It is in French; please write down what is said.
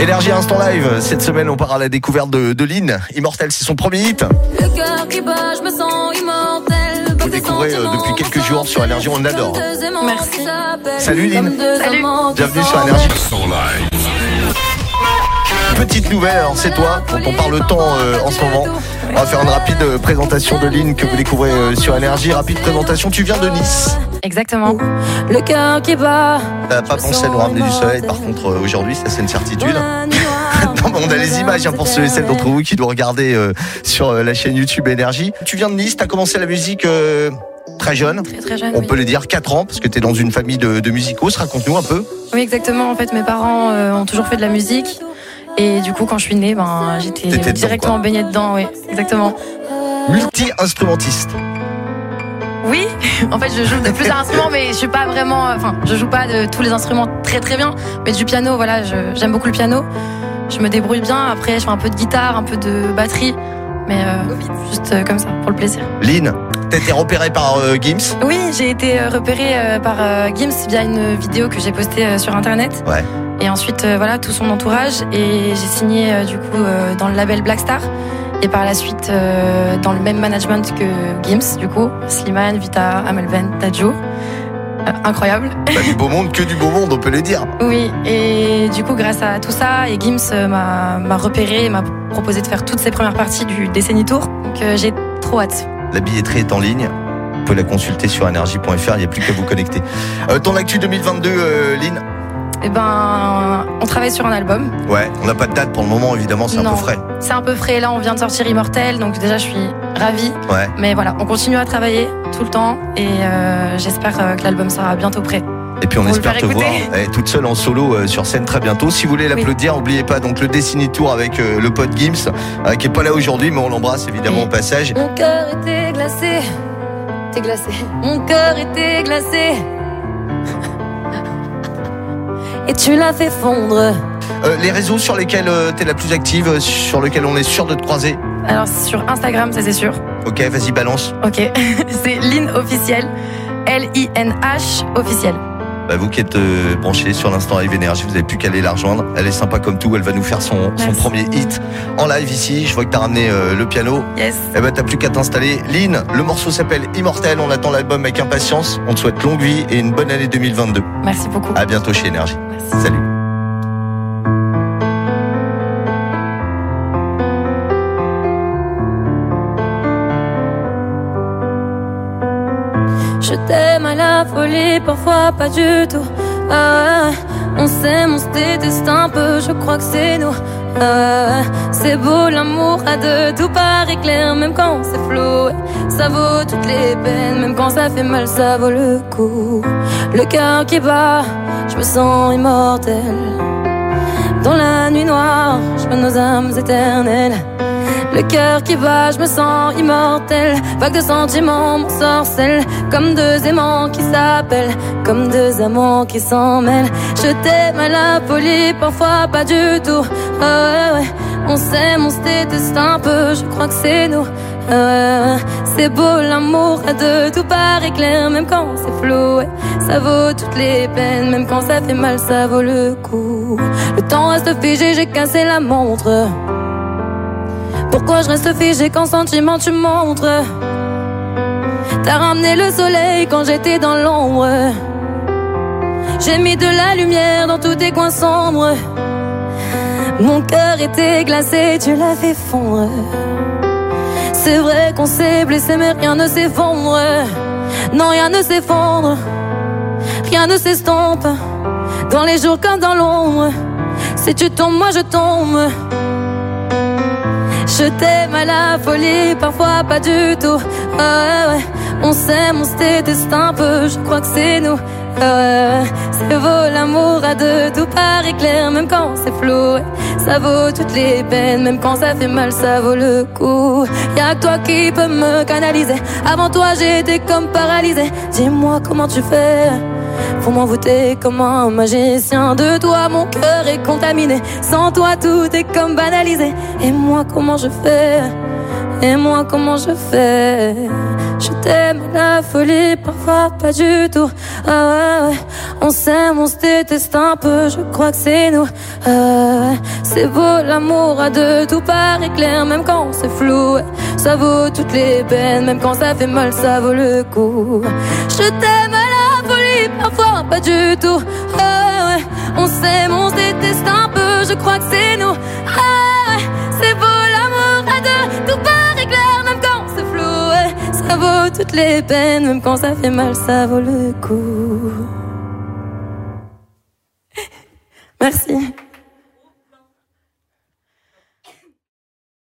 Énergie Instant Live, cette semaine on part à la découverte de, de Lynn. Immortel, c'est son premier hit. Le cœur qui bat, je me sens immortel. Vous découvrez euh, depuis quelques jours sur Énergie, on adore. Merci. Salut Lynn. Salut. Bienvenue sur Énergie. Petite nouvelle, alors c'est toi dont on parle tant euh, en ce moment. On va faire une rapide euh, présentation de Lynn que vous découvrez euh, sur Énergie. Rapide présentation, tu viens de Nice. Exactement. Le cœur qui bat. T'as pas pensé à nous ramener du soleil par contre euh, aujourd'hui, ça c'est une certitude. Non, on a les images hein, pour ceux et celles d'entre vous qui nous regarder euh, sur euh, la chaîne YouTube Énergie. Tu viens de Nice, t'as commencé la musique euh, très jeune. Très très jeune. On oui. peut le dire 4 ans parce que t'es dans une famille de, de musicos. Raconte-nous un peu. Oui, exactement. En fait, mes parents euh, ont toujours fait de la musique. Et du coup, quand je suis née, ben, j'étais dedans, directement baignée dedans. Oui, exactement. Multi-instrumentiste. En fait, je joue de plusieurs instruments, mais je suis pas vraiment. euh, Enfin, je joue pas de tous les instruments très très bien. Mais du piano, voilà, j'aime beaucoup le piano. Je me débrouille bien. Après, je fais un peu de guitare, un peu de batterie. Mais euh, juste euh, comme ça, pour le plaisir. Lynn, t'as été repérée par euh, Gims? Oui, j'ai été euh, repérée euh, par euh, Gims via une vidéo que j'ai postée sur internet. Ouais. Et ensuite, voilà, tout son entourage. Et j'ai signé du coup dans le label Black Star. Et par la suite, euh, dans le même management que Gims, du coup, Slimane, Vita, Amelven, Tadjo. Euh, incroyable. Bah, du beau monde, que du beau monde, on peut le dire. Oui, et du coup, grâce à tout ça, et Gims euh, m'a repéré, et m'a proposé de faire toutes ces premières parties du Décennie Tour. Donc euh, j'ai trop hâte. La billetterie est en ligne. Vous pouvez la consulter sur énergie.fr, il n'y a plus qu'à vous connecter. Euh, ton actu 2022, euh, Lynn Et ben, on travaille sur un album. Ouais, on n'a pas de date pour le moment, évidemment, c'est un peu frais. C'est un peu frais. Là, on vient de sortir Immortel, donc déjà, je suis ravie. Ouais. Mais voilà, on continue à travailler tout le temps et euh, j'espère euh, que l'album sera bientôt prêt. Et puis on, espère te voir eh, toute seule en solo euh, sur scène très bientôt. Si vous voulez l'applaudir, n'oubliez pas donc le Destiny Tour avec euh, le pote Gims, euh, qui est pas là aujourd'hui, mais on l'embrasse évidemment au passage. Mon cœur était glacé. T'es glacé. Mon cœur était glacé. Et tu l'as fait fondre. Euh, les réseaux sur lesquels euh, t'es la plus active, euh, sur lesquels on est sûr de te croiser. Alors, sur Instagram, ça c'est sûr. Ok, vas-y, balance. Ok. c'est Lynn officiel. L-I-N-H officiel. Bah, vous qui êtes euh, branchés sur l'instant Live Énergie, vous avez plus qu'à aller la rejoindre. Elle est sympa comme tout, elle va nous faire son, premier hit en live ici. Je vois que t'as ramené euh, le piano. Yes. Eh ben t'as plus qu'à t'installer. Lynn, le morceau s'appelle Immortel. On attend l'album avec impatience. On te souhaite longue vie et une bonne année 2022. Merci beaucoup. À bientôt chez Énergie. Merci. Salut. Je t'aime à la folie, parfois pas du tout. Ah, on s'aime, on se déteste un peu, je crois que c'est nous. Ah, c'est beau l'amour à deux, tout paraît clair, même quand c'est flou. Ça vaut toutes les peines, même quand ça fait mal, ça vaut le coup. Le cœur qui bat, je me sens immortel. Dans la nuit noire, je nos âmes éternelles. Le cœur qui bat, je me sens immortel. Vague de sentiments m'ensorcelle. Comme deux aimants qui s'appellent. Comme deux amants qui s'en mêlent. Je t'aime à la folie, parfois pas du tout. Ah ouais, ouais. On s'aime, on se déteste un peu. Je crois que c'est nous. Ouais. C'est beau l'amour à deux, tout paraît clair, même quand c'est flou. Ça vaut toutes les peines, même quand ça fait mal, ça vaut le coup. Le temps reste figé, j'ai cassé la montre. Pourquoi je reste figé quand sentiment tu montres. T'as ramené le soleil quand j'étais dans l'ombre. J'ai mis de la lumière dans tous tes coins sombres. Mon cœur était glacé, tu l'as fait fondre. C'est vrai qu'on s'est blessé mais rien ne s'effondre. Non rien ne s'effondre. Rien ne s'estompe. Dans les jours comme dans l'ombre. Si tu tombes moi je tombe je t'aime à la folie, parfois pas du tout. Ah ouais. On s'aime, on se déteste un peu, je crois que c'est nous. Ah ouais, ouais. C'est beau l'amour à deux, tout paraît clair, même quand c'est flou. Ça vaut toutes les peines, même quand ça fait mal, ça vaut le coup. Y'a que toi qui peux me canaliser. Avant toi, j'étais comme paralysé. Dis-moi comment tu fais. Faut m'envoûter comme un magicien. De toi, mon cœur est contaminé. Sans toi, tout est comme banalisé. Et moi, comment je fais? Et moi, comment je fais? Je t'aime la folie, parfois pas du tout. Ah on s'aime, on se déteste un peu, je crois que c'est nous. Ah c'est beau l'amour à deux, tout paraît clair, même quand c'est flou. Ça vaut toutes les peines, même quand ça fait mal, ça vaut le coup. Je t'aime folie, parfois pas du tout. Ah ouais, on s'aime, on se déteste un peu, je crois que c'est nous. Ah ouais, c'est beau l'amour à deux, tout paraît clair, même quand c'est flou. Ça vaut toutes les peines, même quand ça fait mal, ça vaut le coup. Merci.